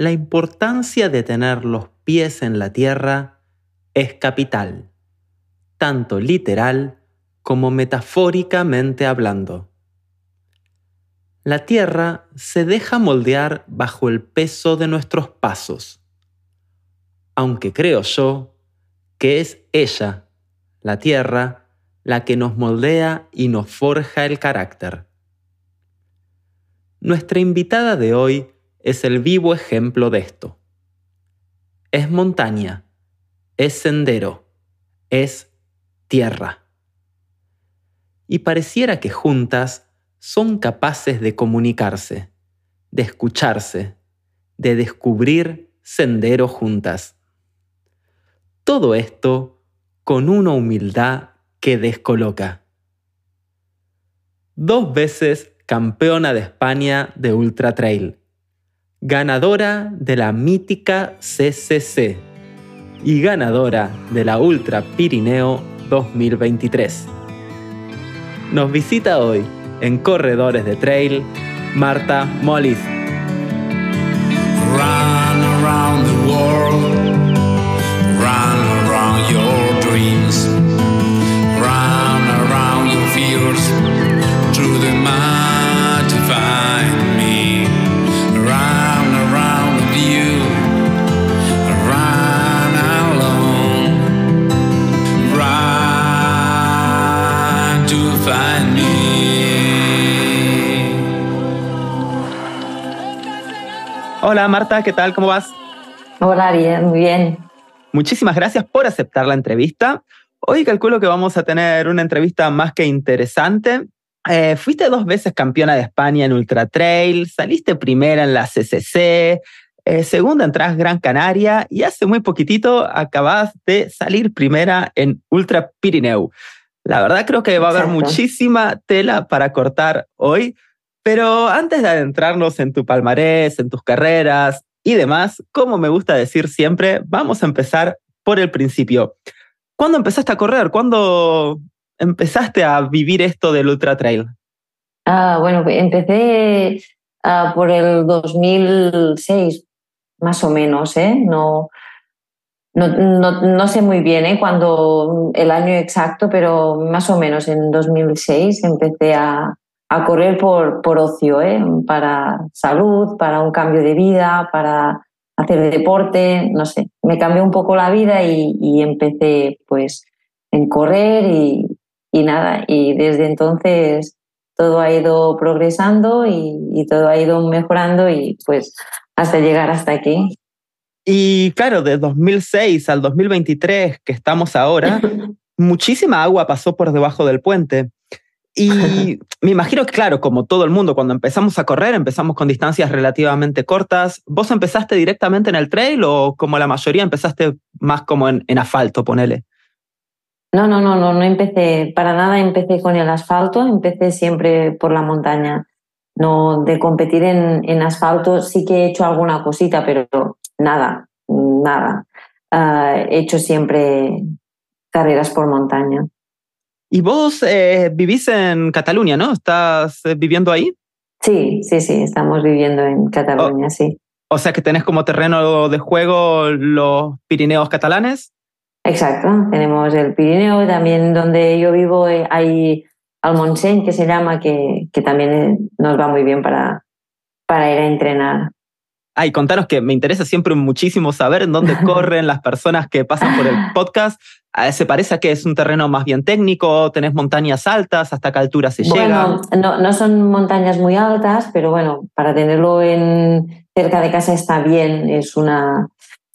la importancia de tener los pies en la tierra es capital, tanto literal como metafóricamente hablando. La tierra se deja moldear bajo el peso de nuestros pasos, aunque creo yo que es ella, la tierra, la que nos moldea y nos forja el carácter. Nuestra invitada de hoy es el vivo ejemplo de esto. Es montaña, es sendero, es tierra. Y pareciera que juntas son capaces de comunicarse, de escucharse, de descubrir sendero juntas. Todo esto con una humildad que descoloca. Dos veces campeona de España de Ultra Trail, ganadora de la mítica CCC y ganadora de la Ultra Pirineo 2023. Nos visita hoy en Corredores de Trail Marta Mollis. Hola Marta, ¿qué tal? ¿Cómo vas? Hola, bien, muy bien. Muchísimas gracias por aceptar la entrevista. Hoy calculo que vamos a tener una entrevista más que interesante. Eh, fuiste dos veces campeona de España en Ultra Trail, saliste primera en la CCC, eh, segunda en Trans Gran Canaria y hace muy poquitito acabas de salir primera en Ultra Pirineu. La verdad creo que va a haber muchísima tela para cortar hoy, pero antes de adentrarnos en tu palmarés, en tus carreras y demás, como me gusta decir siempre, vamos a empezar por el principio. ¿Cuándo empezaste a correr? ¿Cuándo empezaste a vivir esto del ultra trail? Ah, bueno, empecé ah, por el 2006, más o menos, ¿eh? No, no, no, sé muy bien ¿eh? cuando el año exacto, pero más o menos en 2006 empecé a, a correr por, por ocio, ¿eh? para salud, para un cambio de vida, para hacer deporte, no sé. Me cambió un poco la vida y, empecé pues en correr y, y, nada. Y desde entonces todo ha ido progresando y, y todo ha ido mejorando y pues hasta llegar hasta aquí. Y claro, de 2006 al 2023 que estamos ahora, muchísima agua pasó por debajo del puente. Y me imagino que, claro, como todo el mundo, cuando empezamos a correr, empezamos con distancias relativamente cortas. ¿Vos empezaste directamente en el trail o como la mayoría empezaste más como en, asfalto, ponele? No, no, no, no, no empecé, para nada empecé con el asfalto, empecé siempre por la montaña. No, de competir en, en asfalto sí que he hecho alguna cosita, pero nada, nada. Ah, he hecho siempre carreras por montaña. Y vos eh, vivís en Cataluña, ¿no? ¿Estás eh, viviendo ahí? Sí, sí, sí, estamos viviendo en Cataluña, sí. O sea que tenés como terreno de juego los Pirineos catalanes. Exacto, tenemos el Pirineo, también donde yo vivo eh, hay Almonsén, que se llama, que, que también nos va muy bien para, para ir a entrenar. Ay, contanos que me interesa siempre muchísimo saber en dónde corren las personas que pasan por el podcast. Ah, ¿Se parece a que es un terreno más bien técnico? ¿Tenés montañas altas? ¿Hasta qué altura se llega? Bueno, no, no son montañas muy altas, pero bueno, para tenerlo en, cerca de casa está bien. Es, una,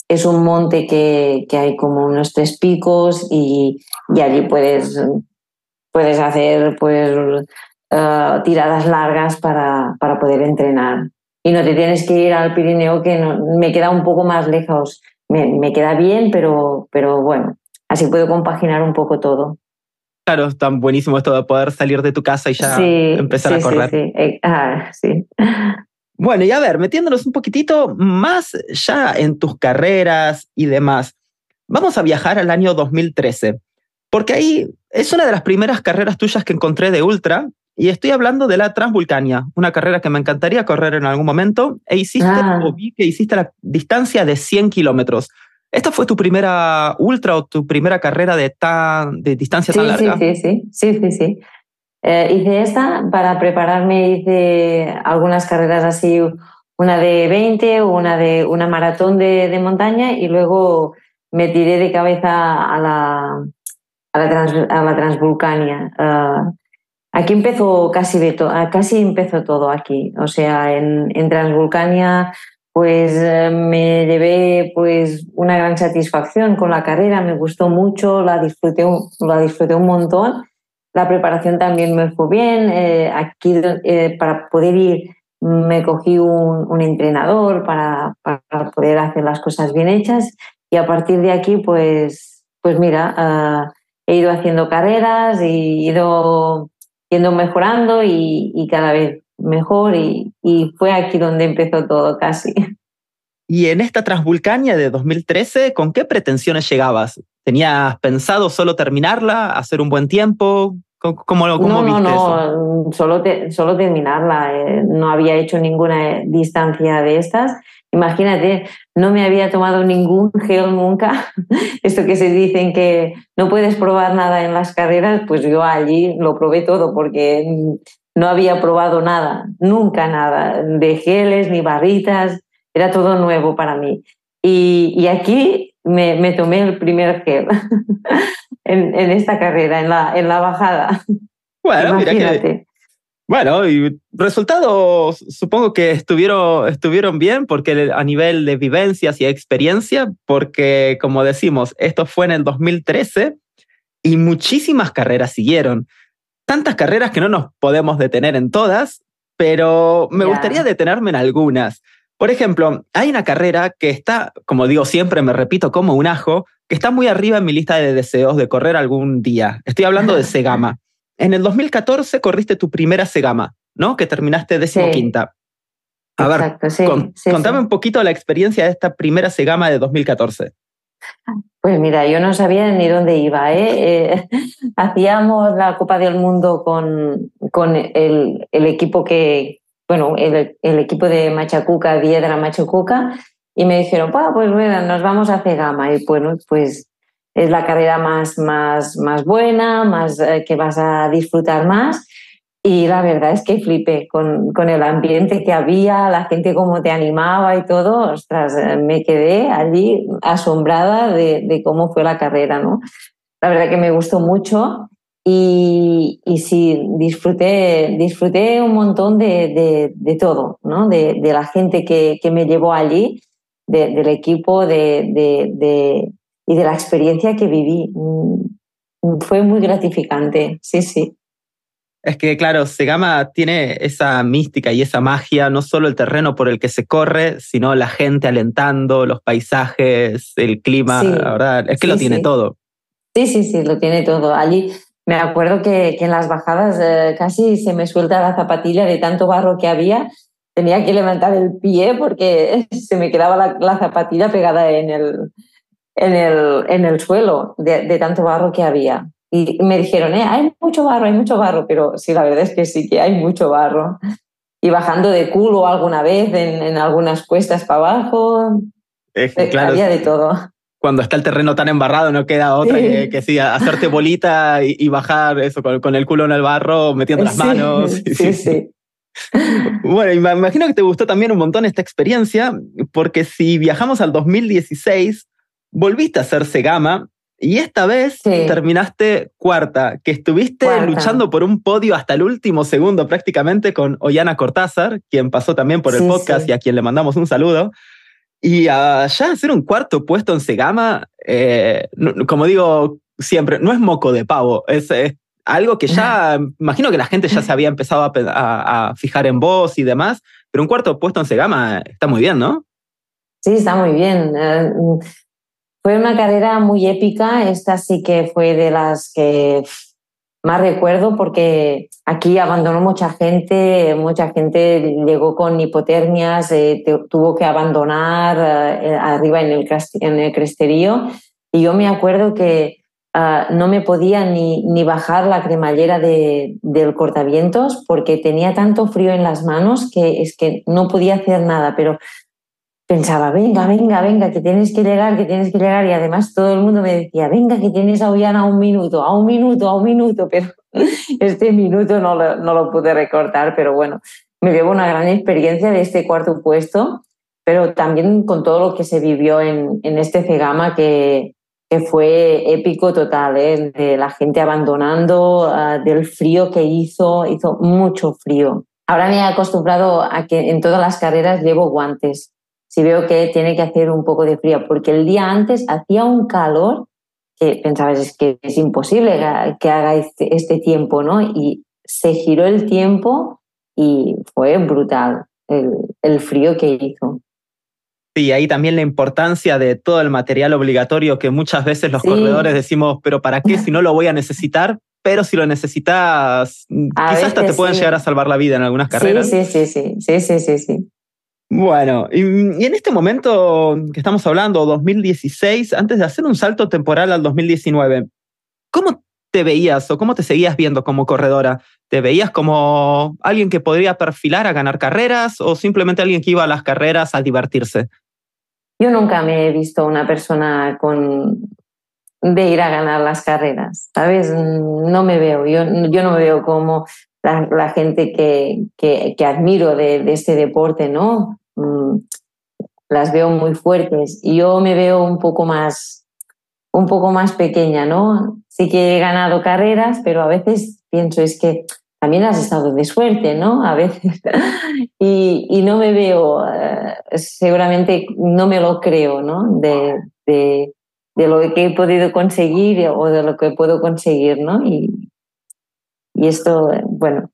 es un monte que, que hay como unos tres picos y, y allí puedes, puedes hacer pues, uh, tiradas largas para, para poder entrenar y no te tienes que ir al Pirineo que me queda un poco más lejos. Me, queda bien, pero, pero bueno, así puedo compaginar un poco todo. Claro, es tan buenísimo esto de poder salir de tu casa y ya empezar a correr. Sí, sí. Ah, sí. Bueno, y a ver, metiéndonos un poquitito más ya en tus carreras y demás, vamos a viajar al año 2013, porque ahí es una de las primeras carreras tuyas que encontré de ultra y estoy hablando de la Transvulcania, una carrera que me encantaría correr en algún momento. E hiciste, Ah. o vi que hiciste la distancia de 100 kilómetros. ¿Esta fue tu primera ultra o tu primera carrera de, tan, de distancia Sí, tan sí, larga? sí, sí, sí, sí, sí. Eh, hice esta para prepararme, hice algunas carreras así, una de 20, una de una maratón de, de montaña y luego me tiré de cabeza a la, a la, trans- a la Transvulcania. Ah, aquí empezó casi, de to- casi empezó todo aquí. O sea, en, en Transvulcania pues eh, me llevé pues una gran satisfacción con la carrera, me gustó mucho, la disfruté, un- la disfruté un montón. La preparación también me fue bien. eh, aquí eh, para poder ir me cogí un, un entrenador para, para poder hacer las cosas bien hechas y a partir de aquí pues, pues mira, ah, he ido haciendo carreras y he ido yendo mejorando y, y cada vez mejor y, y fue aquí donde empezó todo casi. Y en esta Transvulcania de 2013, ¿con qué pretensiones llegabas? ¿Tenías pensado solo terminarla, hacer un buen tiempo? ¿Cómo, cómo, cómo no, no, viste eso? no, solo, te- solo terminarla. eh, no había hecho ninguna distancia de estas. Imagínate, no me había tomado ningún gel nunca. Esto que se dicen que no puedes probar nada en las carreras, pues yo allí lo probé todo porque no había probado nada, nunca nada, de geles ni barritas, era todo nuevo para mí. Y, y aquí me, me tomé el primer gel en, en esta carrera, en la, en la bajada. Bueno, mira que, Imagínate. Bueno, y resultados supongo que estuvieron, estuvieron bien porque a nivel de vivencias y experiencia, porque como decimos, esto fue en el 2013 y muchísimas carreras siguieron. Tantas carreras que no nos podemos detener en todas, pero me gustaría detenerme en algunas. Por ejemplo, hay una carrera que está, como digo siempre, me repito como un ajo, que está muy arriba en mi lista de deseos de correr algún día. Estoy hablando de Segama. En el 2014 corriste tu primera Segama, ¿no? Que terminaste decimoquinta. A ver, Exacto, sí, con- sí, contame sí. un poquito la experiencia de esta primera Segama de 2014. Pues mira, yo no sabía ni dónde iba. ¿eh? Eh, hacíamos la Copa del Mundo con, con el, el equipo que, bueno, el, el equipo de Machacuca, Diedra Machacuca, y me dijeron, "Pa, pues bueno, nos vamos a Cegama. Y bueno, pues es la carrera más, más, más buena, más eh, que vas a disfrutar más. Y la verdad es que flipé con, con el ambiente que había, la gente cómo te animaba y todo. Ostras, eh, me quedé allí asombrada de, de cómo fue la carrera, ¿no? La verdad que me gustó mucho y, y sí, disfruté, disfruté un montón de, de, todo, ¿no? De, la gente que, que me llevó allí, de, del equipo de, y de la experiencia que viví. Mm, Fue muy gratificante, sí, sí. Es que, claro, Segama tiene esa mística y esa magia, no solo el terreno por el que se corre, sino la gente alentando, los paisajes, el clima, Sí, la verdad, es que sí, lo tiene sí. todo. Sí, sí, sí, lo tiene todo. Allí me acuerdo que, que en las bajadas eh, casi se me suelta la zapatilla de tanto barro que había. Tenía que levantar el pie porque se me quedaba la, la zapatilla pegada en el, en el, en el suelo de, de tanto barro que había. Y me dijeron, eh, hay mucho barro, hay mucho barro, pero sí, la verdad es que sí que hay mucho barro. Y bajando de culo alguna vez en, en algunas cuestas para abajo, Es que, eh, claro, había de todo. cuando está el terreno tan embarrado no queda otra Sí. que, que sí, hacerte bolita y, y bajar eso con, con el culo en el barro, metiendo las Sí, manos. sí, sí. Bueno, y me imagino que te gustó también un montón esta experiencia, porque si viajamos al 2016, volviste a hacer Segama y esta vez Sí. terminaste cuarta, que estuviste Cuarta. luchando por un podio hasta el último segundo prácticamente con Ollana Cortázar, quien pasó también por el Sí, podcast sí. y a quien le mandamos un saludo. Y ya hacer un cuarto puesto en Segama, eh, no- como digo siempre, no es moco de pavo, es, es algo que ya, imagino que la gente ya se había empezado a, a- a fijar en vos y demás, pero un cuarto puesto en Segama está muy bien, ¿no? Sí, está muy bien. Eh, Fue una carrera muy épica. Esta sí que fue de las que más recuerdo porque aquí abandonó mucha gente, mucha gente llegó con hipotermias, eh, tuvo que abandonar eh, arriba en el, en cresterío. Y yo me acuerdo que ah, no me podía ni, ni bajar la cremallera de, del cortavientos porque tenía tanto frío en las manos que es que no podía hacer nada, pero pensaba, venga, venga, venga, que tienes que llegar, que tienes que llegar. Y además todo el mundo me decía, venga, que tienes a Ollana a un minuto, a un minuto, a un minuto. Pero este minuto no lo, no lo pude recortar, pero bueno, me llevo una gran experiencia de este cuarto puesto, pero también con todo lo que se vivió en, en este Cegama que, que fue épico total, ¿eh? de la gente abandonando, uh, del frío que hizo, hizo mucho frío. Ahora me he acostumbrado a que en todas las carreras llevo guantes si veo que tiene que hacer un poco de frío, porque el día antes hacía un calor que pensabas es que es imposible que haga este, este, tiempo, ¿no? Y se giró el tiempo y fue brutal el, el frío que hizo. Sí, ahí también la importancia de todo el material obligatorio que muchas veces los corredores decimos, pero ¿para qué si no lo voy a necesitar? Pero si lo necesitas, quizás hasta te pueden llegar a salvar la vida en algunas carreras. Sí, sí, sí, sí, sí, sí, sí. Bueno, y, en este momento que estamos hablando, 2016, antes de hacer un salto temporal al 2019, ¿cómo te veías o cómo te seguías viendo como corredora? ¿Te veías como alguien que podría perfilar a ganar carreras o simplemente alguien que iba a las carreras a divertirse? Yo nunca me he visto una persona con de ir a ganar las carreras, ¿sabes? No me veo, yo, yo no me veo como la, gente que, que, admiro de, de, este deporte, ¿no? Mm, las veo muy fuertes y yo me veo un poco más, un poco más pequeña, ¿no? Sí que he ganado carreras, pero a veces pienso es que también has estado de suerte, ¿no? A veces. y, y, no me veo, eh, seguramente no me lo creo, ¿no? De, de, de, lo que he podido conseguir o de lo que puedo conseguir, ¿no? Y, y esto, bueno,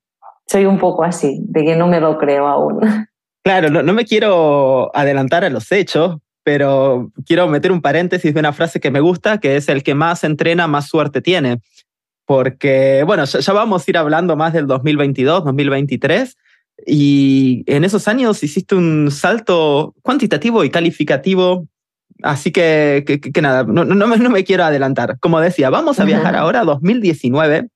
soy un poco así, de que no me lo creo aún. Claro, no, no me quiero adelantar a los hechos, pero quiero meter un paréntesis de una frase que me gusta, que es el que más entrena, más suerte tiene. Porque, bueno, ya, ya vamos a ir hablando más del 2022, 2023, y en esos años hiciste un salto cuantitativo y calificativo Así que, que, que, nada, no, no, no, me quiero adelantar. Como decía, vamos a viajar ahora a 2019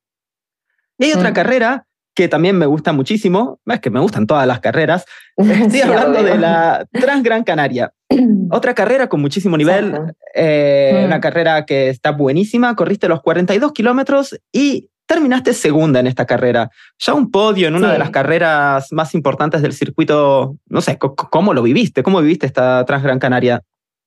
y hay otra carrera que también me gusta muchísimo, es que me gustan todas las carreras. Estoy hablando de la Transgran Canaria. Otra carrera con muchísimo nivel, eh, una carrera que está buenísima, corriste los 42 kilómetros y terminaste segunda en esta carrera. Ya un podio en una de las carreras más importantes del circuito, no sé, ¿cómo lo viviste? ¿Cómo viviste esta Transgran Canaria?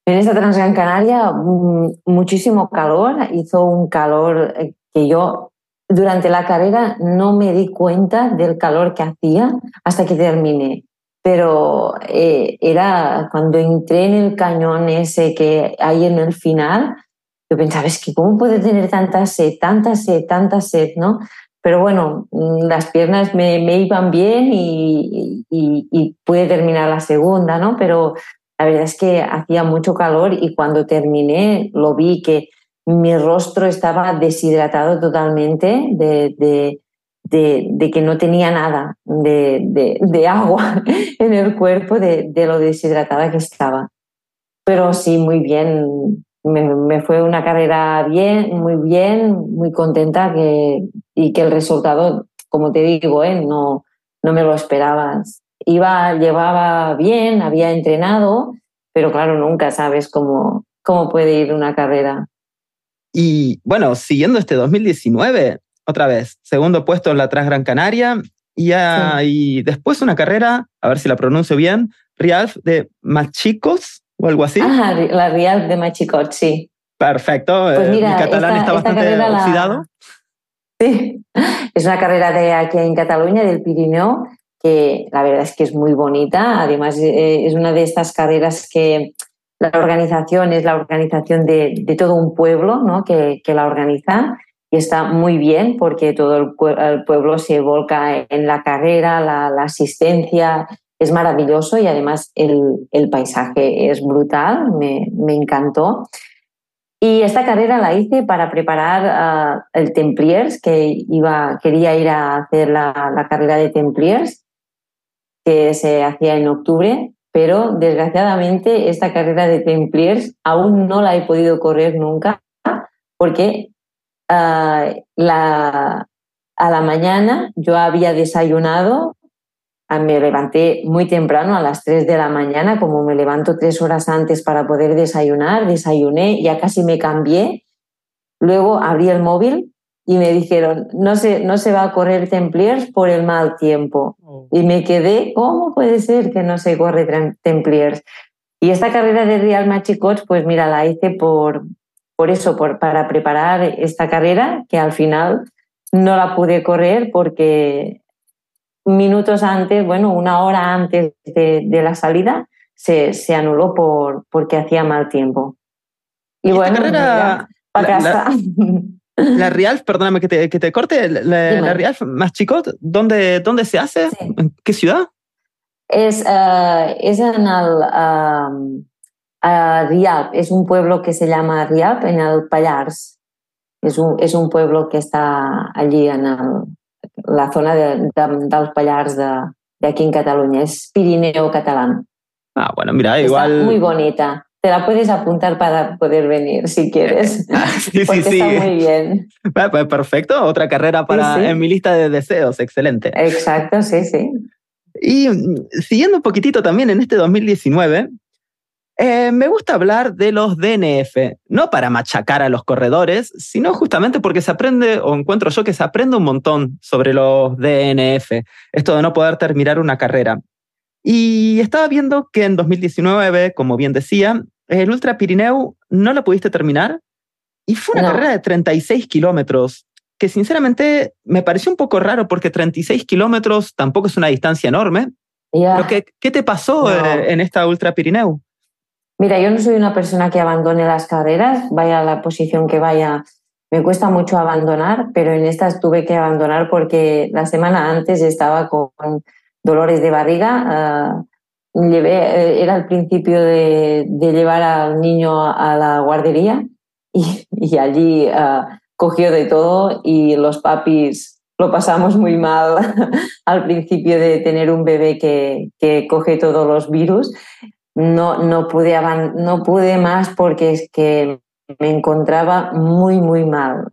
En esta Transgran Canaria, mm, muchísimo calor, hizo un calor eh, que yo durante la carrera no me di cuenta del calor que hacía hasta que terminé. Pero eh, era cuando entré en el cañón ese que hay en el final, yo pensaba, es que cómo puede tener tanta sed, tanta sed, tanta sed, ¿no? Pero bueno, mm, las piernas me, me iban bien y, y, y, pude terminar la segunda, ¿no? Pero la verdad es que hacía mucho calor y cuando terminé lo vi que mi rostro estaba deshidratado totalmente de, de, de, que no tenía nada de, agua en el cuerpo de, lo deshidratada que estaba. Pero sí, muy bien. Me, fue una carrera bien, muy bien, muy contenta que, y que el resultado, como te digo, ¿eh? no, no me lo esperabas. Iba, llevaba bien, había entrenado, pero claro, nunca sabes cómo, cómo puede ir una carrera. Y bueno, siguiendo este 2019, otra vez, segundo puesto en la Transgran Canaria y, y después una carrera, a ver si la pronuncio bien, Rialf de Machicos o algo así. Ah, la Rialf de Machicos, sí. Perfecto. Pues eh, mira, Mi catalán está bastante oxidado. Sí, es una carrera de aquí en Cataluña, del Pirineo, que la verdad es que es muy bonita. Además, eh, es una de estas carreras que la organización es la organización de, todo un pueblo ¿no? que, la organiza y está muy bien porque todo el, pueblo se volca en la carrera, la, asistencia es maravilloso y además el, paisaje es brutal, me, encantó. Y esta carrera la hice para preparar uh, el Templiers, que iba, quería ir a hacer la carrera de Templiers, que se hacía en octubre pero desgraciadamente esta carrera de Templiers aún no la he podido correr nunca porque la, a la mañana yo había desayunado, me levanté muy temprano, a las 3 de la mañana, como me levanto tres horas antes para poder desayunar, desayuné, ya casi me cambié. Luego abrí el móvil y me dijeron, no se, no se va a correr Templiers por el mal tiempo. Y me quedé, ¿cómo puede ser que no se corre Templiers? Y esta carrera de Real Machicots, pues mira, la hice por, por eso, por, para preparar esta carrera, que al final no la pude correr porque minutos antes, bueno, una hora antes de, la salida, se, se, anuló por, porque hacía mal tiempo. Y, bueno, carrera, la, La, Real, perdóname que te, que te corte, la, Real más chico, ¿dónde, dónde se hace? ¿En qué ciudad? Es, uh, es en el uh, Rialp, es un pueblo que se llama Rialp, en el Pallars. Es un, es un pueblo que está allí en el, la zona de, de, dels Pallars de, de aquí en Cataluña. Es Pirineo catalán. Ah, bueno, mira, igual. Está muy bonita. Te la puedes apuntar para poder venir si quieres. sí, sí, sí. Está muy bien. Pues perfecto, otra carrera para en mi lista de deseos, excelente. Exacto, sí, sí. Y mm, siguiendo un poquitito también en este 2019, eh, me gusta hablar de los DNF, no para machacar a los corredores, sino justamente porque se aprende, o encuentro yo que se aprende un montón sobre los DNF, esto de no poder terminar una carrera. Y estaba viendo que en 2019, como bien decía, el Ultra Pirineu no lo pudiste terminar y fue una carrera de 36 kilómetros que sinceramente me pareció un poco raro porque 36 kilómetros tampoco es una distancia enorme. ¿qué, te pasó eh, en esta Ultra Pirineu? Mira, yo no soy una persona que abandone las carreras, vaya a la posición que vaya. Me cuesta mucho abandonar, pero en estas tuve que abandonar porque la semana antes estaba con dolores de barriga. Uh, llevé, era el principio de, llevar al niño a, la guardería y, allí uh, cogió de todo y los papis lo pasamos muy mal al principio de tener un bebé que, que coge todos los virus. No, no, pude no pude más porque es que me encontraba muy, muy mal.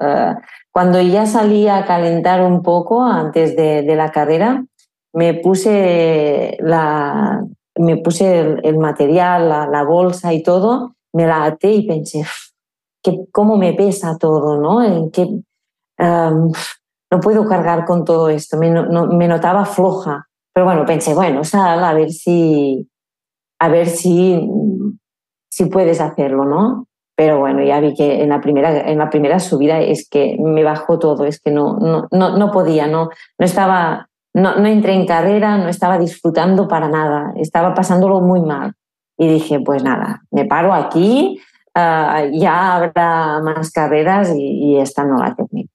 Cuando ya salía a calentar un poco antes de la carrera, me puse, la, me puse el, material, la, la, bolsa y todo, me la até y pensé, que cómo me pesa todo, ¿no? En que, no puedo cargar con todo esto, me, no, me, notaba floja. Pero bueno, pensé, bueno, sal a ver si, a ver si, si puedes hacerlo, ¿no? Pero bueno, ya vi que en la primera, en la primera subida es que me bajó todo, es que no, no, no, no podía, no, no estaba, no, no entré en carrera, no estaba disfrutando para nada, estaba pasándolo muy mal. Y dije, pues nada, me paro aquí, Ah, ya habrá más carreras y, esta no la termino.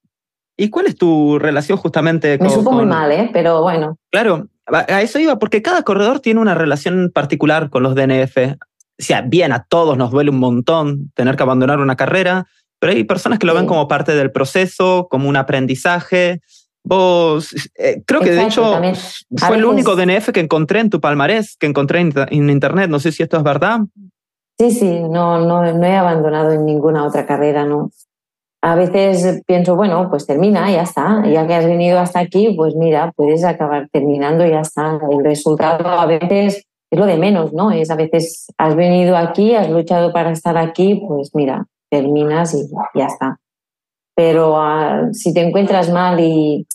¿Y cuál es tu relación justamente con...? Me supo muy mal, ¿eh? pero bueno. Claro, a eso iba, porque cada corredor tiene una relación particular con los DNF. O sea, bien, a todos nos duele un montón tener que abandonar una carrera, pero hay personas que lo ven como parte del proceso, como un aprendizaje. Vos, eh, creo que de hecho fue el único DNF que encontré en tu palmarés, que encontré en internet. No sé si esto es verdad. Sí, sí, no, no, no he abandonado en ninguna otra carrera, ¿no? A veces pienso, bueno, pues termina, ya está. Ya que has venido hasta aquí, pues mira, puedes acabar terminando ya está. El resultado a veces es lo de menos, ¿no? Es a veces has venido aquí, has luchado para estar aquí, pues mira, terminas y ya está. Pero ah, si te encuentras mal y,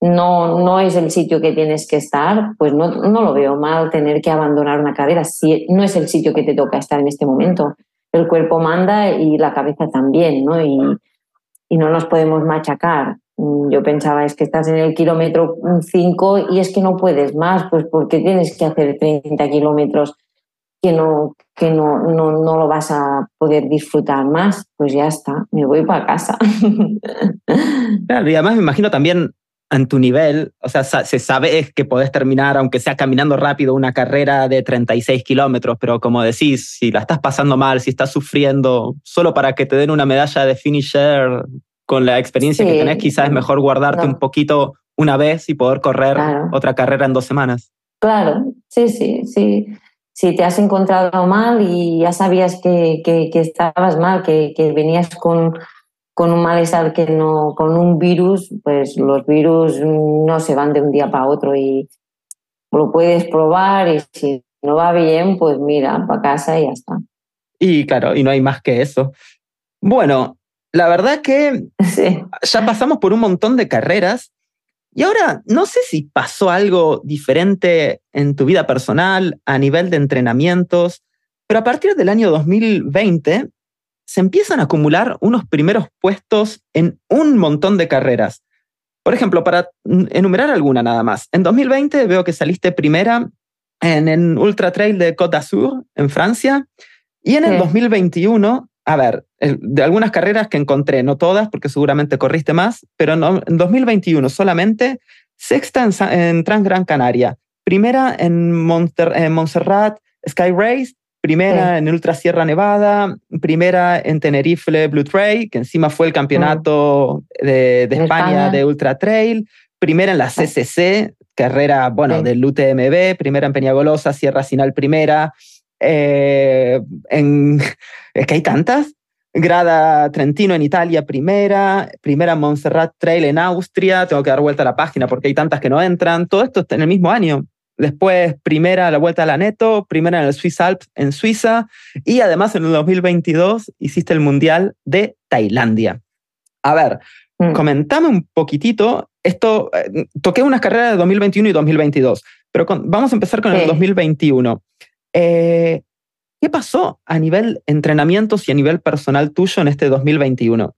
no, no es el sitio que tienes que estar, pues no, no lo veo mal tener que abandonar una carrera. Si no es el sitio que te toca estar en este momento. El cuerpo manda y la cabeza también, ¿no? Y, no nos podemos machacar. Yo pensaba, es que estás en el kilómetro 5 y es que no puedes más, pues porque tienes que hacer 30 kilómetros que no, que no, no, no lo vas a poder disfrutar más, pues ya está, me voy para casa. Claro, y además me imagino también en tu nivel, o sea, se sabe que podés terminar, aunque sea caminando rápido, una carrera de 36 kilómetros, pero como decís, si la estás pasando mal, si estás sufriendo, solo para que te den una medalla de finisher con la experiencia que tenés, quizás es mejor guardarte un poquito una vez y poder correr otra carrera en dos semanas. Claro, sí, sí, sí. Si te has encontrado mal y ya sabías que, que, que estabas mal, que, que venías con con un malestar que no, con un virus, pues los virus no se van de un día para otro y lo puedes probar y si no va bien, pues mira, para casa y ya está. Y claro, y no hay más que eso. Bueno, la verdad que ya pasamos por un montón de carreras y ahora no sé si pasó algo diferente en tu vida personal a nivel de entrenamientos, pero a partir del año 2020 se empiezan a acumular unos primeros puestos en un montón de carreras. Por ejemplo, para enumerar alguna nada más, en 2020 veo que saliste primera en el Ultra Trail de Côte d'Azur, en Francia, y en el 2021, a ver, de algunas carreras que encontré, no todas, porque seguramente corriste más, pero en 2021 solamente, sexta en, en Transgran Canaria, primera en, Montserrat Sky Race, primera en Ultra Sierra Nevada, primera en Tenerife Blue Trail, que encima fue el campeonato de, España, de Ultra Trail, primera en la CCC, carrera, bueno, del UTMB, primera en Peñagolosa, Sierra Sinal primera, eh, en, es que hay tantas, Grada Trentino en Italia primera, primera Montserrat Trail en Austria, tengo que dar vuelta a la página porque hay tantas que no entran, todo esto en el mismo año. Después, primera la vuelta a la Neto, primera en el Swiss Alps en Suiza y además en el 2022 hiciste el Mundial de Tailandia. A ver, mm. comentame un poquitito, esto, eh, toqué unas carreras de 2021 y 2022, pero vamos a empezar con el 2021. Eh, ¿Qué pasó a nivel entrenamientos y a nivel personal tuyo en este 2021?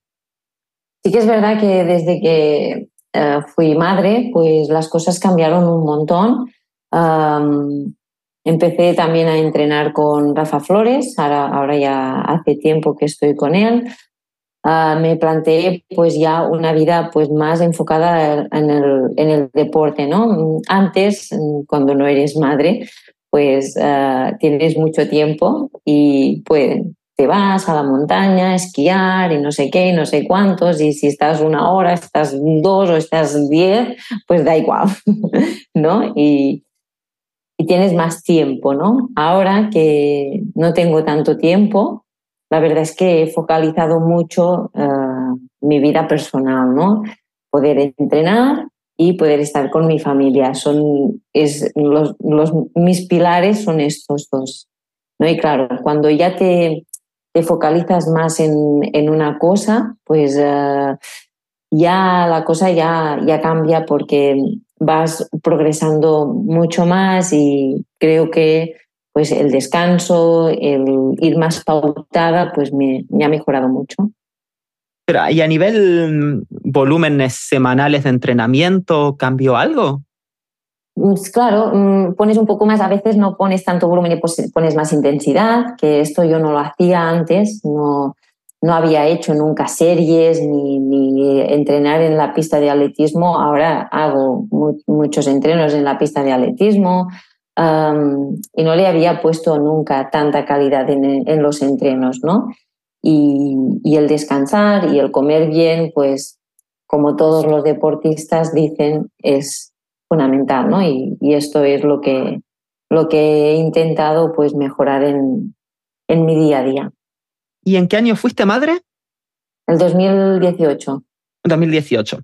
Sí que es verdad que desde que eh, fui madre, pues las cosas cambiaron un montón empecé también a entrenar con Rafa Flores, ahora, ahora ya hace tiempo que estoy con él. Ah, me planteé pues ya una vida pues más enfocada en el, en el deporte, ¿no? Antes, cuando no eres madre, pues ah, tienes mucho tiempo y pues te vas a la montaña a esquiar y no sé qué, no sé cuántos, y si estás una hora, estás dos o estás diez, pues da igual, ¿no? Y, tienes más tiempo, ¿no? Ahora que no tengo tanto tiempo, la verdad es que he focalizado mucho eh, mi vida personal, ¿no? Poder entrenar y poder estar con mi familia. Son, es, los, mis pilares son estos dos. ¿no? Y claro, cuando ya te, te focalizas más en, en, una cosa, pues eh, ya la cosa ya, ya cambia porque vas progresando mucho más y creo que pues el descanso, el ir más pautada, pues me, ha mejorado mucho. ¿Y a nivel mm, volúmenes semanales de entrenamiento cambió algo? Pues claro, mm, pones un poco más, a veces no pones tanto volumen y pones más intensidad, que esto yo no lo hacía antes, no, no había hecho nunca series ni, entrenar en la pista de atletismo. Ahora hago muchos entrenos en la pista de atletismo y no le había puesto nunca tanta calidad en, los entrenos, ¿no? Y, el descansar y el comer bien, pues como todos los deportistas dicen, es fundamental, ¿no? Y, esto es lo que, lo que he intentado pues mejorar en, en mi día a día. ¿Y en qué año fuiste madre? El 2018. 2018.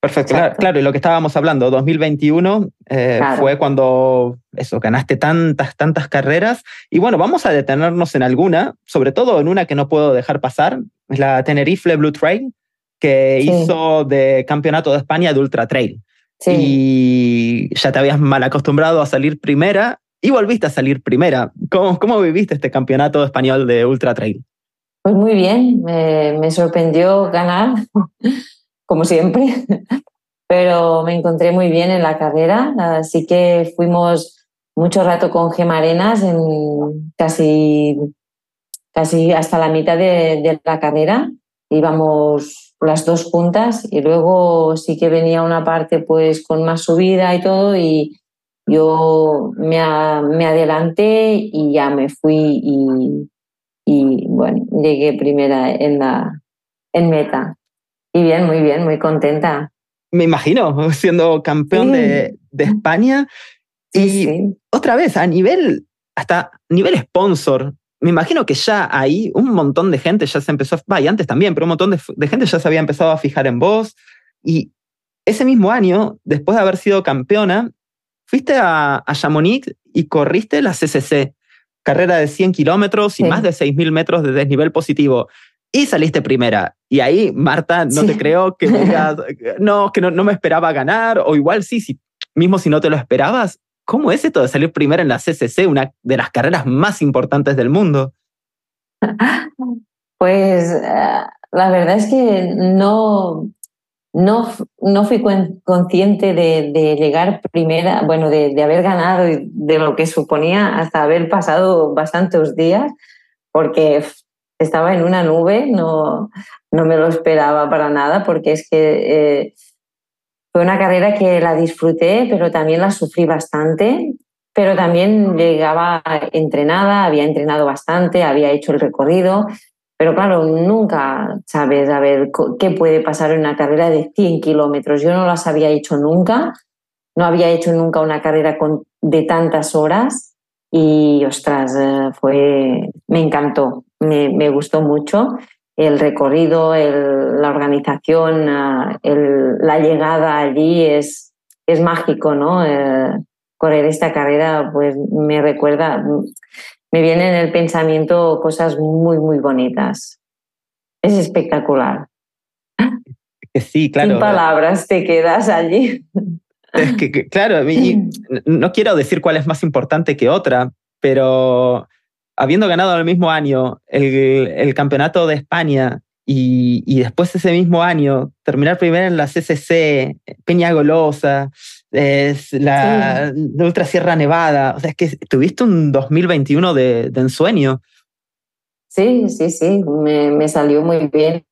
Perfecto, claro, y lo que estábamos hablando, 2021 eh, fue cuando eso, ganaste tantas, tantas carreras. Y bueno, vamos a detenernos en alguna, sobre todo en una que no puedo dejar pasar, es la Tenerife Blue Trail, que hizo de campeonato de España de Ultra Trail. Sí. Y ya te habías mal acostumbrado a salir primera y volviste a salir primera. ¿Cómo, cómo viviste este campeonato español de Ultra Trail? Pues muy bien, me, sorprendió ganar, como siempre, pero me encontré muy bien en la carrera, así que fuimos mucho rato con Gemarenas, en casi, casi hasta la mitad de, la carrera, íbamos las dos juntas y luego sí que venía una parte pues con más subida y todo y yo me, me adelanté y ya me fui y y bueno, llegué primera en la en meta. Y bien, muy bien, muy contenta. Me imagino, siendo campeón de, de, España. y otra vez, a nivel, hasta nivel sponsor, me imagino que ya ahí un montón de gente ya se empezó, va, y antes también, pero un montón de, gente ya se había empezado a fijar en vos. Y ese mismo año, después de haber sido campeona, fuiste a, a Chamonix y corriste la CCC, carrera de 100 kilómetros y más de 6.000 metros de desnivel positivo. Y saliste primera. Y ahí, Marta, no te creo que digas, no, que no, no, me esperaba ganar, o igual sí, sí, mismo si no te lo esperabas, ¿Cómo es esto de salir primero en la CCC, una de las carreras más importantes del mundo? Pues eh, la verdad es que no, no, no fui consciente de, llegar primera, bueno, de, haber ganado y de lo que suponía hasta haber pasado bastantes días, porque estaba en una nube, no, no me lo esperaba para nada, porque es que eh, fue una carrera que la disfruté, pero también la sufrí bastante, pero también llegaba entrenada, había entrenado bastante, había hecho el recorrido, pero claro, nunca sabes a ver qué puede pasar en una carrera de 100 kilómetros. Yo no las había hecho nunca, no había hecho nunca una carrera con, de tantas horas y, ostras, eh, fue, me encantó, me, me gustó mucho el recorrido, la organización, ah, la llegada allí es, es mágico, ¿no? Eh, correr esta carrera, pues me recuerda, me vienen en el pensamiento cosas muy, muy bonitas. Es espectacular. Sí, claro. Sin palabras te quedas allí. Es que, claro, no quiero decir cuál es más importante que otra, pero habiendo ganado el mismo año el, campeonato de España y, después ese mismo año terminar primero en la CCC, Peña Golosa, es la, Ultra Sierra Nevada, o sea, es que tuviste un 2021 de, ensueño. Sí, sí, sí, me, salió muy bien.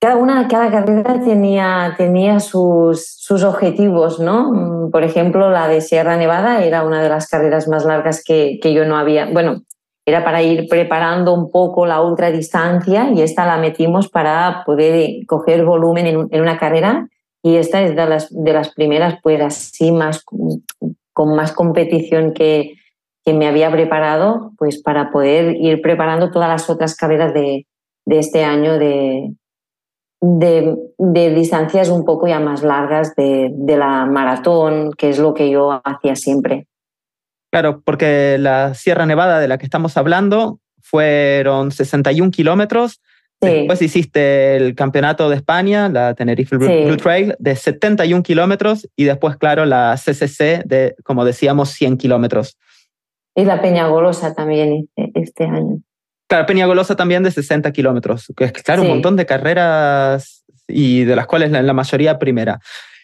Cada una, cada carrera tenía, tenía sus, sus objetivos, ¿no? Por ejemplo, la de Sierra Nevada era una de las carreras más largas que, que yo no había, bueno, era para ir preparando un poco la ultradistancia y esta la metimos para poder coger volumen en, una carrera y esta es de las, de las primeras pues así más con más competición que, que me había preparado pues para poder ir preparando todas las otras carreras de, de este año de, de, de, distancias un poco ya más largas de, de la maratón, que es lo que yo hacía siempre. Claro, porque la Sierra Nevada de la que estamos hablando fueron 61 kilómetros. Después hiciste el campeonato de España, la Tenerife Blue, Trail, de 71 kilómetros y después, claro, la CCC de, como decíamos, 100 kilómetros. Y la Peña Golosa también este año. Claro, Peña Golosa también de 60 kilómetros, que es, claro, un montón de carreras y de las cuales la, la mayoría primera.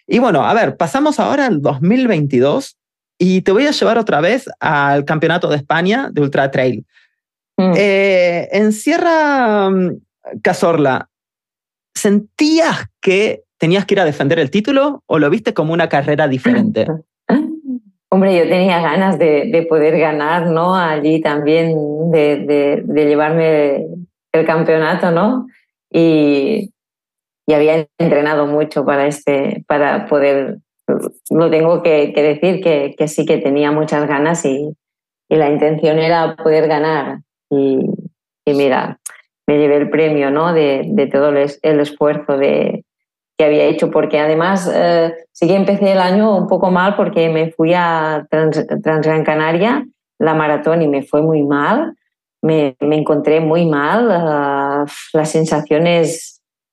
Y bueno, a ver, pasamos ahora al 2022 y te voy a llevar otra vez al Campeonato de España de Ultra Trail. Mm. Eh, en Sierra mm, Cazorla, ¿sentías que tenías que ir a defender el título o lo viste como una carrera diferente? Hombre, yo tenía ganas de, poder ganar, ¿no? Allí también, de, llevarme el campeonato, ¿no? Y, y, había entrenado mucho para, este, para poder lo tengo que, decir que, sí que tenía muchas ganas y, la intención era poder ganar. Y, mira, me llevé el premio ¿no? de, todo el, esfuerzo de, que había hecho, porque además eh, sí que empecé el año un poco mal porque me fui a Trans, Gran Canaria, la maratón, y me fue muy mal. Me, encontré muy mal, uh, las sensaciones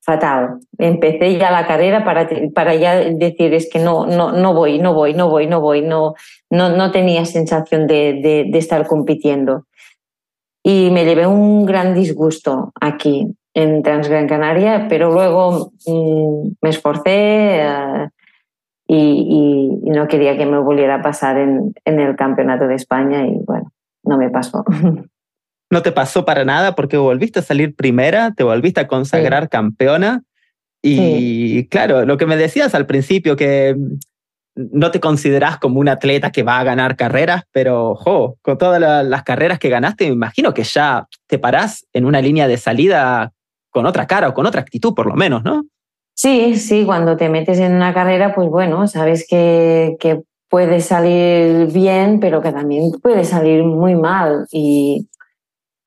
fatal. Empecé ya la carrera para, para ya decir es que no, no, no voy, no voy, no voy, no voy, no, no, no tenía sensación de, de, estar compitiendo. Y me llevé un gran disgusto aquí en Transgran Canaria, pero luego mm, me esforcé eh, y, y, no quería que me volviera a pasar en, en el Campeonato de España y bueno, no me pasó. no te pasó para nada porque volviste a salir primera, te volviste a consagrar campeona. Y claro, lo que me decías al principio, que no te consideras como un atleta que va a ganar carreras, pero jo, con todas las carreras que ganaste, me imagino que ya te parás en una línea de salida con otra cara o con otra actitud, por lo menos, ¿no? Sí, sí, cuando te metes en una carrera, pues bueno, sabes que, que puede salir bien, pero que también puede salir muy mal. Y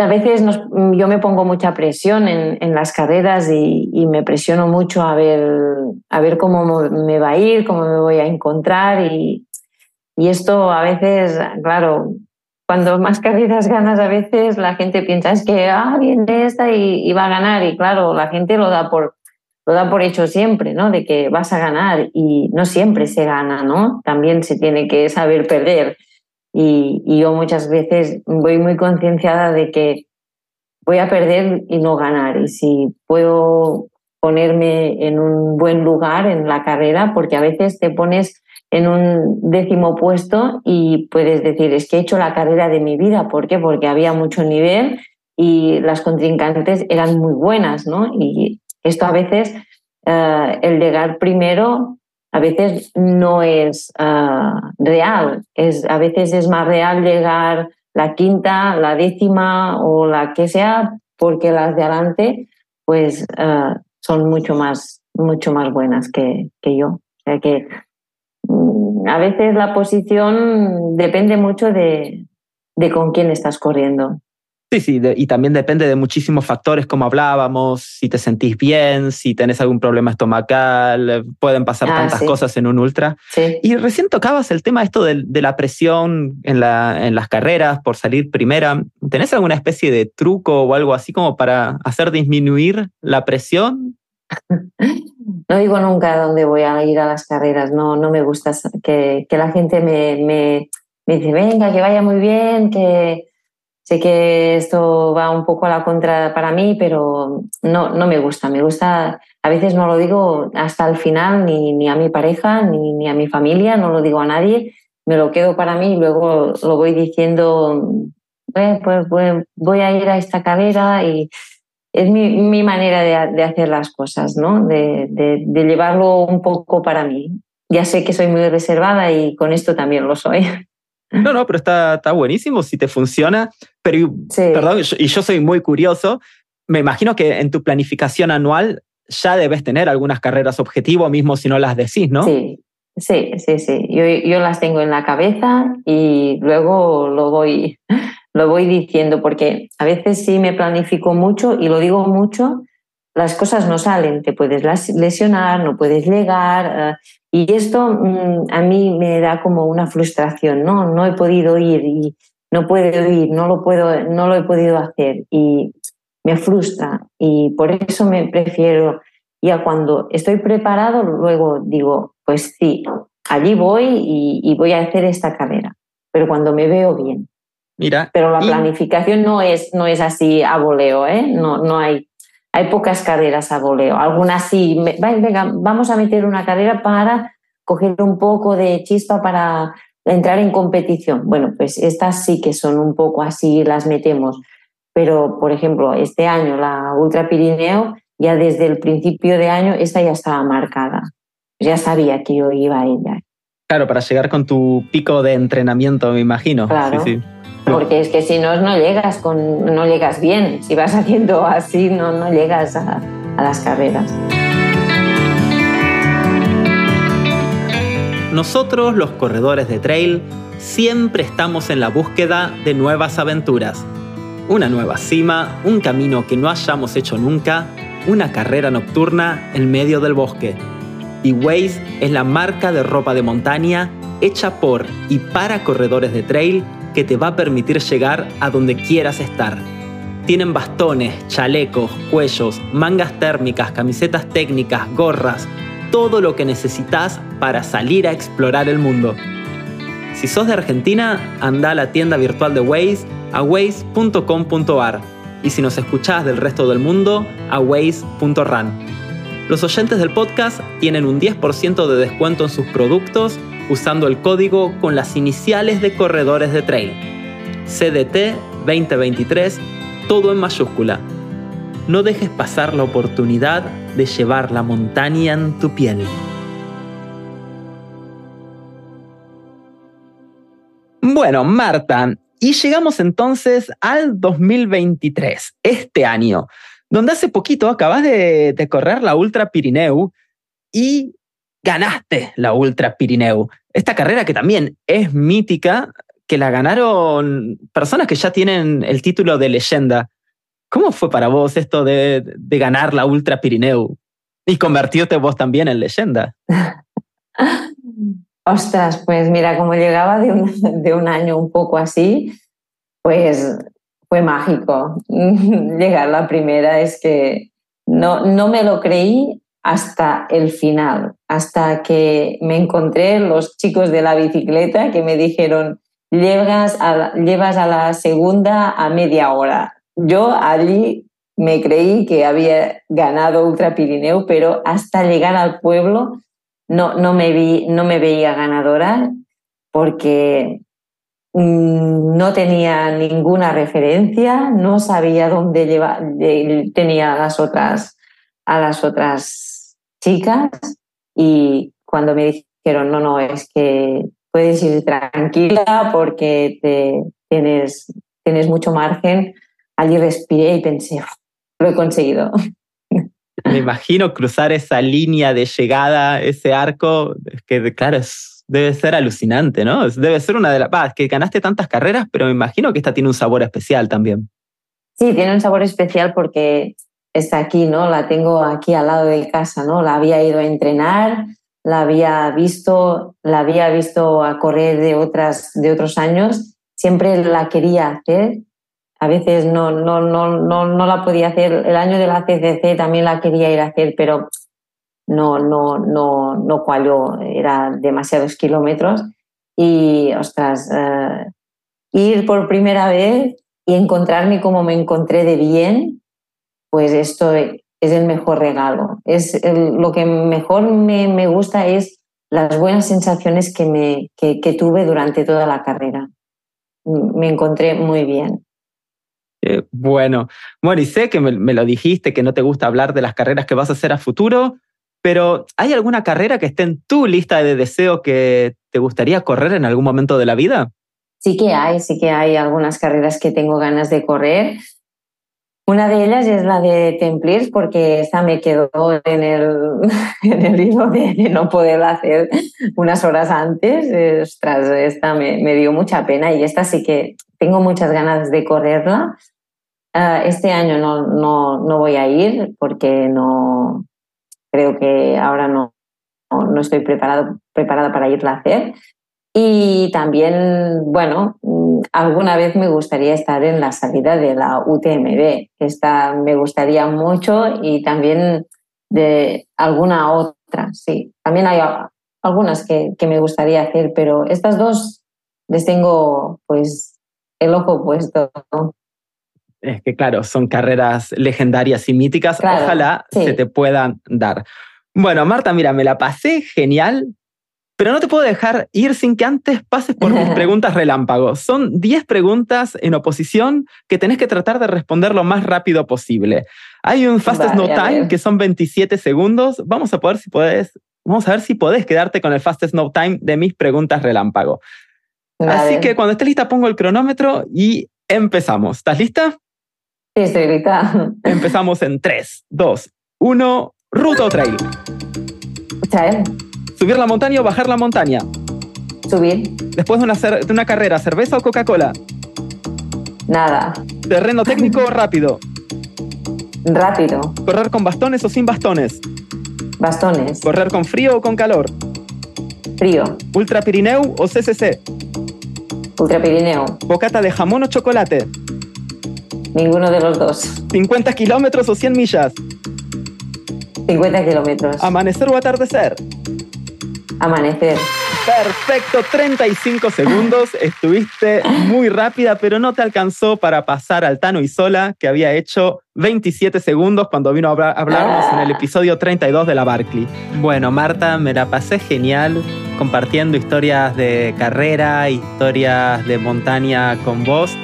a veces yo me pongo mucha presión en, las carreras y, me presiono mucho a ver, a ver cómo me va a ir, cómo me voy a encontrar y, y esto a veces, claro, cuando más carreras ganas a veces la gente piensa es que ah, viene esta y, y, va a ganar y claro, la gente lo da por lo da por hecho siempre, ¿no? De que vas a ganar y no siempre se gana, ¿no? También se tiene que saber perder. Y, yo muchas veces voy muy concienciada de que voy a perder y no ganar. Y si puedo ponerme en un buen lugar en la carrera, porque a veces te pones en un décimo puesto y puedes decir, es que he hecho la carrera de mi vida. ¿Por qué? Porque había mucho nivel y las contrincantes eran muy buenas, ¿no? Y esto a veces, eh, el llegar primero, a veces no es eh, real. Es, a veces es más real llegar la quinta, la décima o la que sea, porque las de adelante pues eh, son mucho más, mucho más buenas que, que yo. O sea que mm, a veces la posición depende mucho de, de con quién estás corriendo. Sí, sí, y también depende de muchísimos factores, como hablábamos, si te sentís bien, si tenés algún problema estomacal, pueden pasar ah, tantas cosas en un ultra. Y recién tocabas el tema esto de, la presión en, la, en las carreras por salir primera. ¿Tenés alguna especie de truco o algo así como para hacer disminuir la presión? No digo nunca dónde voy a ir a las carreras, no, no me gusta que, que la gente me, me, me dice, venga, que vaya muy bien, que Sé que esto va un poco a la contra para mí, pero no, no me gusta. Me gusta, a veces no lo digo hasta el final, ni, ni a mi pareja, ni, ni, a mi familia, no lo digo a nadie. Me lo quedo para mí y luego lo voy diciendo, eh, pues, pues, voy a ir a esta carrera y es mi, mi manera de, de, hacer las cosas, ¿no? De, de, de llevarlo un poco para mí. Ya sé que soy muy reservada y con esto también lo soy. No, no, pero está, está buenísimo si te funciona. Pero, perdón, y yo soy muy curioso. Me imagino que en tu planificación anual ya debes tener algunas carreras objetivo, mismo si no las decís, ¿no? Sí, sí, sí, sí. Yo, yo las tengo en la cabeza y luego lo voy, lo voy diciendo, porque a veces sí me planifico mucho y lo digo mucho, las cosas no salen, te puedes lesionar, no puedes llegar. Eh, y esto mm, a mí me da como una frustración, ¿no? No he podido ir y no puedo ir, no lo, puedo, no lo he podido hacer y me frustra. Y por eso me prefiero, ya cuando estoy preparado, luego digo, pues sí, allí voy y, voy a hacer esta carrera, pero cuando me veo bien. Mira, pero la planificación no es, no es así a voleo, ¿eh? no, no hay hay pocas carreras a voleo. Algunas sí, venga, vamos a meter una carrera para coger un poco de chispa para entrar en competición. Bueno, pues estas sí que son un poco así, las metemos. Pero, por ejemplo, este año la Ultra Pirineo, ya desde el principio de año, esta ya estaba marcada. Ya sabía que yo iba a ella. Claro, para llegar con tu pico de entrenamiento, me imagino. Claro. Sí, sí. Porque es que si no, no llegas, con, no llegas bien. Si vas haciendo así, no, no llegas a, a las carreras. Nosotros, los corredores de trail, siempre estamos en la búsqueda de nuevas aventuras. Una nueva cima, un camino que no hayamos hecho nunca, una carrera nocturna en medio del bosque. Y Waze es la marca de ropa de montaña hecha por y para corredores de trail que te va a permitir llegar a donde quieras estar. Tienen bastones, chalecos, cuellos, mangas térmicas, camisetas técnicas, gorras, todo lo que necesitas para salir a explorar el mundo. Si sos de Argentina, anda a la tienda virtual de Waze a waze.com.ar y si nos escuchás del resto del mundo, a waze.ran. Los oyentes del podcast tienen un 10% de descuento en sus productos usando el código con las iniciales de corredores de trail. CDT 2023, todo en mayúscula. No dejes pasar la oportunidad de llevar la montaña en tu piel. Bueno, Marta, y llegamos entonces al 2023, este año, donde hace poquito acabas de, de correr la Ultra Pirineu y ganaste la Ultra Pirineu. Esta carrera que también es mítica, que la ganaron personas que ya tienen el título de leyenda. ¿Cómo fue para vos esto de, de ganar la Ultra Pirineu y convertirte vos también en leyenda? Ostras, pues mira, como llegaba de un, de un año un poco así, pues fue mágico. Llegar la primera es que no, no me lo creí hasta el final, hasta que me encontré los chicos de la bicicleta que me dijeron, llevas llevas a la segunda a media hora. Yo allí me creí que había ganado Ultra Pirineo, pero hasta llegar al pueblo no, no, me, vi, no me veía ganadora porque mm, no tenía ninguna referencia, no sabía dónde lleva, tenía las otras, a las otras chicas y cuando me dijeron, no, no, es que puedes ir tranquila porque te, tienes, tienes mucho margen, allí respiré y pensé, lo he conseguido. Me imagino cruzar esa línea de llegada, ese arco, que claro, debe ser alucinante, ¿no? Debe ser una de las... es que ganaste tantas carreras, pero me imagino que esta tiene un sabor especial también. Sí, tiene un sabor especial porque está aquí, ¿no? La tengo aquí al lado de casa, ¿no? La había ido a entrenar, la había visto, la había visto a correr de, otras, de otros años, siempre la quería hacer a veces no, no, no, no, no la podía hacer. El año de la CCC también la quería ir a hacer, pero no, no, no, no cualó, era demasiados kilómetros. Y, ostras, eh, ir por primera vez y encontrarme como me encontré de bien, pues esto es el mejor regalo. Es lo que mejor me, me, gusta es las buenas sensaciones que, me, que, que tuve durante toda la carrera. Me encontré muy bien. Eh, bueno, y sé que me, lo dijiste, que no te gusta hablar de las carreras que vas a hacer a futuro, pero ¿hay alguna carrera que esté en tu lista de deseo que te gustaría correr en algún momento de la vida? Sí que hay, sí que hay algunas carreras que tengo ganas de correr. Una de ellas es la de Templiers, porque esa me quedó en el, en el hilo de, no poder hacer unas horas antes. Ostras, esta me, me, dio mucha pena y esta sí que tengo muchas ganas de correrla. Ah, este año no, no, no, voy a ir porque no creo que ahora no, no, estoy preparado, preparada para irla a hacer. Y también, bueno, alguna vez me gustaría estar en la salida de la UTMB. Esta me gustaría mucho y también de alguna otra, sí. También hay algunas que, que me gustaría hacer, pero estas dos les tengo pues el ojo puesto. Es que claro, son carreras legendarias y míticas. Ojalá se te puedan dar. Bueno, Marta, mira, me la pasé genial, pero no te puedo dejar ir sin que antes pases por mis preguntas relámpagos. Son 10 preguntas en oposición que tenés que tratar de responder lo más rápido posible. Hay un fastest no time que son 27 segundos. Vamos a poder si podés, vamos a ver si podés quedarte con el fastest no time de mis preguntas relámpago. Así que cuando estés lista pongo el cronómetro y empezamos. ¿Estás lista? Sí, estoy lista. Empezamos en 3, 2, 1, ruta o trail. Trail. ¿Subir la montaña o bajar la montaña? Subir. Después de una, de una carrera, ¿cerveza o Coca-Cola? Nada. ¿Terreno técnico o rápido? Rápido. ¿Correr con bastones o sin bastones? Bastones. ¿Correr con frío o con calor? Frío. ¿Ultra Pirineu o CCC? Ultra Pirineo. ¿Bocata de jamón o chocolate? Ninguno de los dos. ¿50 kilómetros o 100 millas? 50 kilómetros. ¿Amanecer o atardecer? Amanecer. Perfecto, 35 segundos. Estuviste muy rápida, pero no te alcanzó para pasar al Tano y Sola, que había hecho 27 segundos cuando vino a hablarnos en el episodio 32 de la Barclay. Bueno, Marta, me la pasé genial compartiendo historias de carrera, historias de montaña con vos,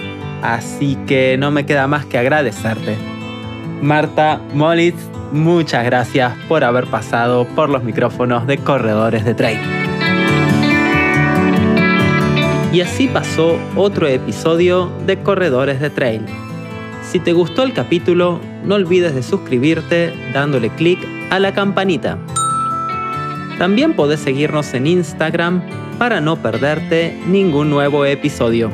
así que no me queda más que agradecerte. Marta Molitz, muchas gracias por haber pasado por los micrófonos de Corredores de Trail. Y así pasó otro episodio de Corredores de Trail. Si te gustó el capítulo, no olvides de suscribirte dándole clic a la campanita. También podés seguirnos en Instagram para no perderte ningún nuevo episodio.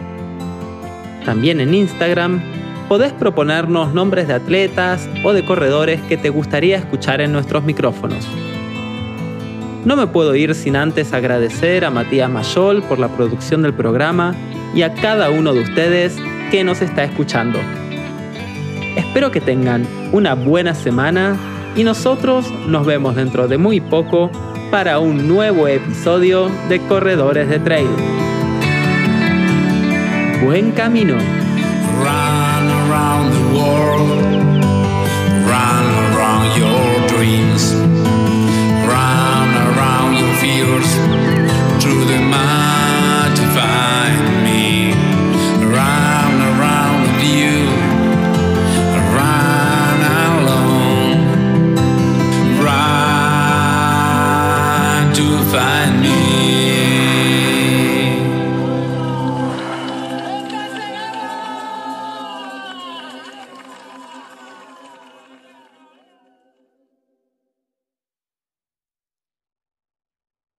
También en Instagram podés proponernos nombres de atletas o de corredores que te gustaría escuchar en nuestros micrófonos. No me puedo ir sin antes agradecer a Matías Mayol por la producción del programa y a cada uno de ustedes que nos está escuchando. Espero que tengan una buena semana y nosotros nos vemos dentro de muy poco para un nuevo episodio de Corredores de Trail. Buen camino. Run around the world.